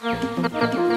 Ờ, Thank you.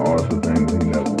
All the things he never